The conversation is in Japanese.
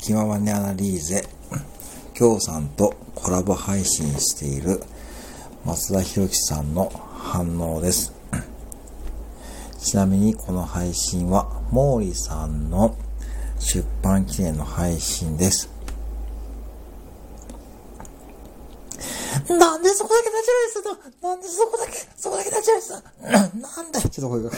気ままにアナリーゼ、京さんとコラボ配信している松田博樹さんの反応です。ちなみにこの配信は毛利さんの出版記念の配信です。なんでそこだけ立ちュラりするのなんでそこだけ、そこだけ立ちュラりするの なんだ、ちょっと声が、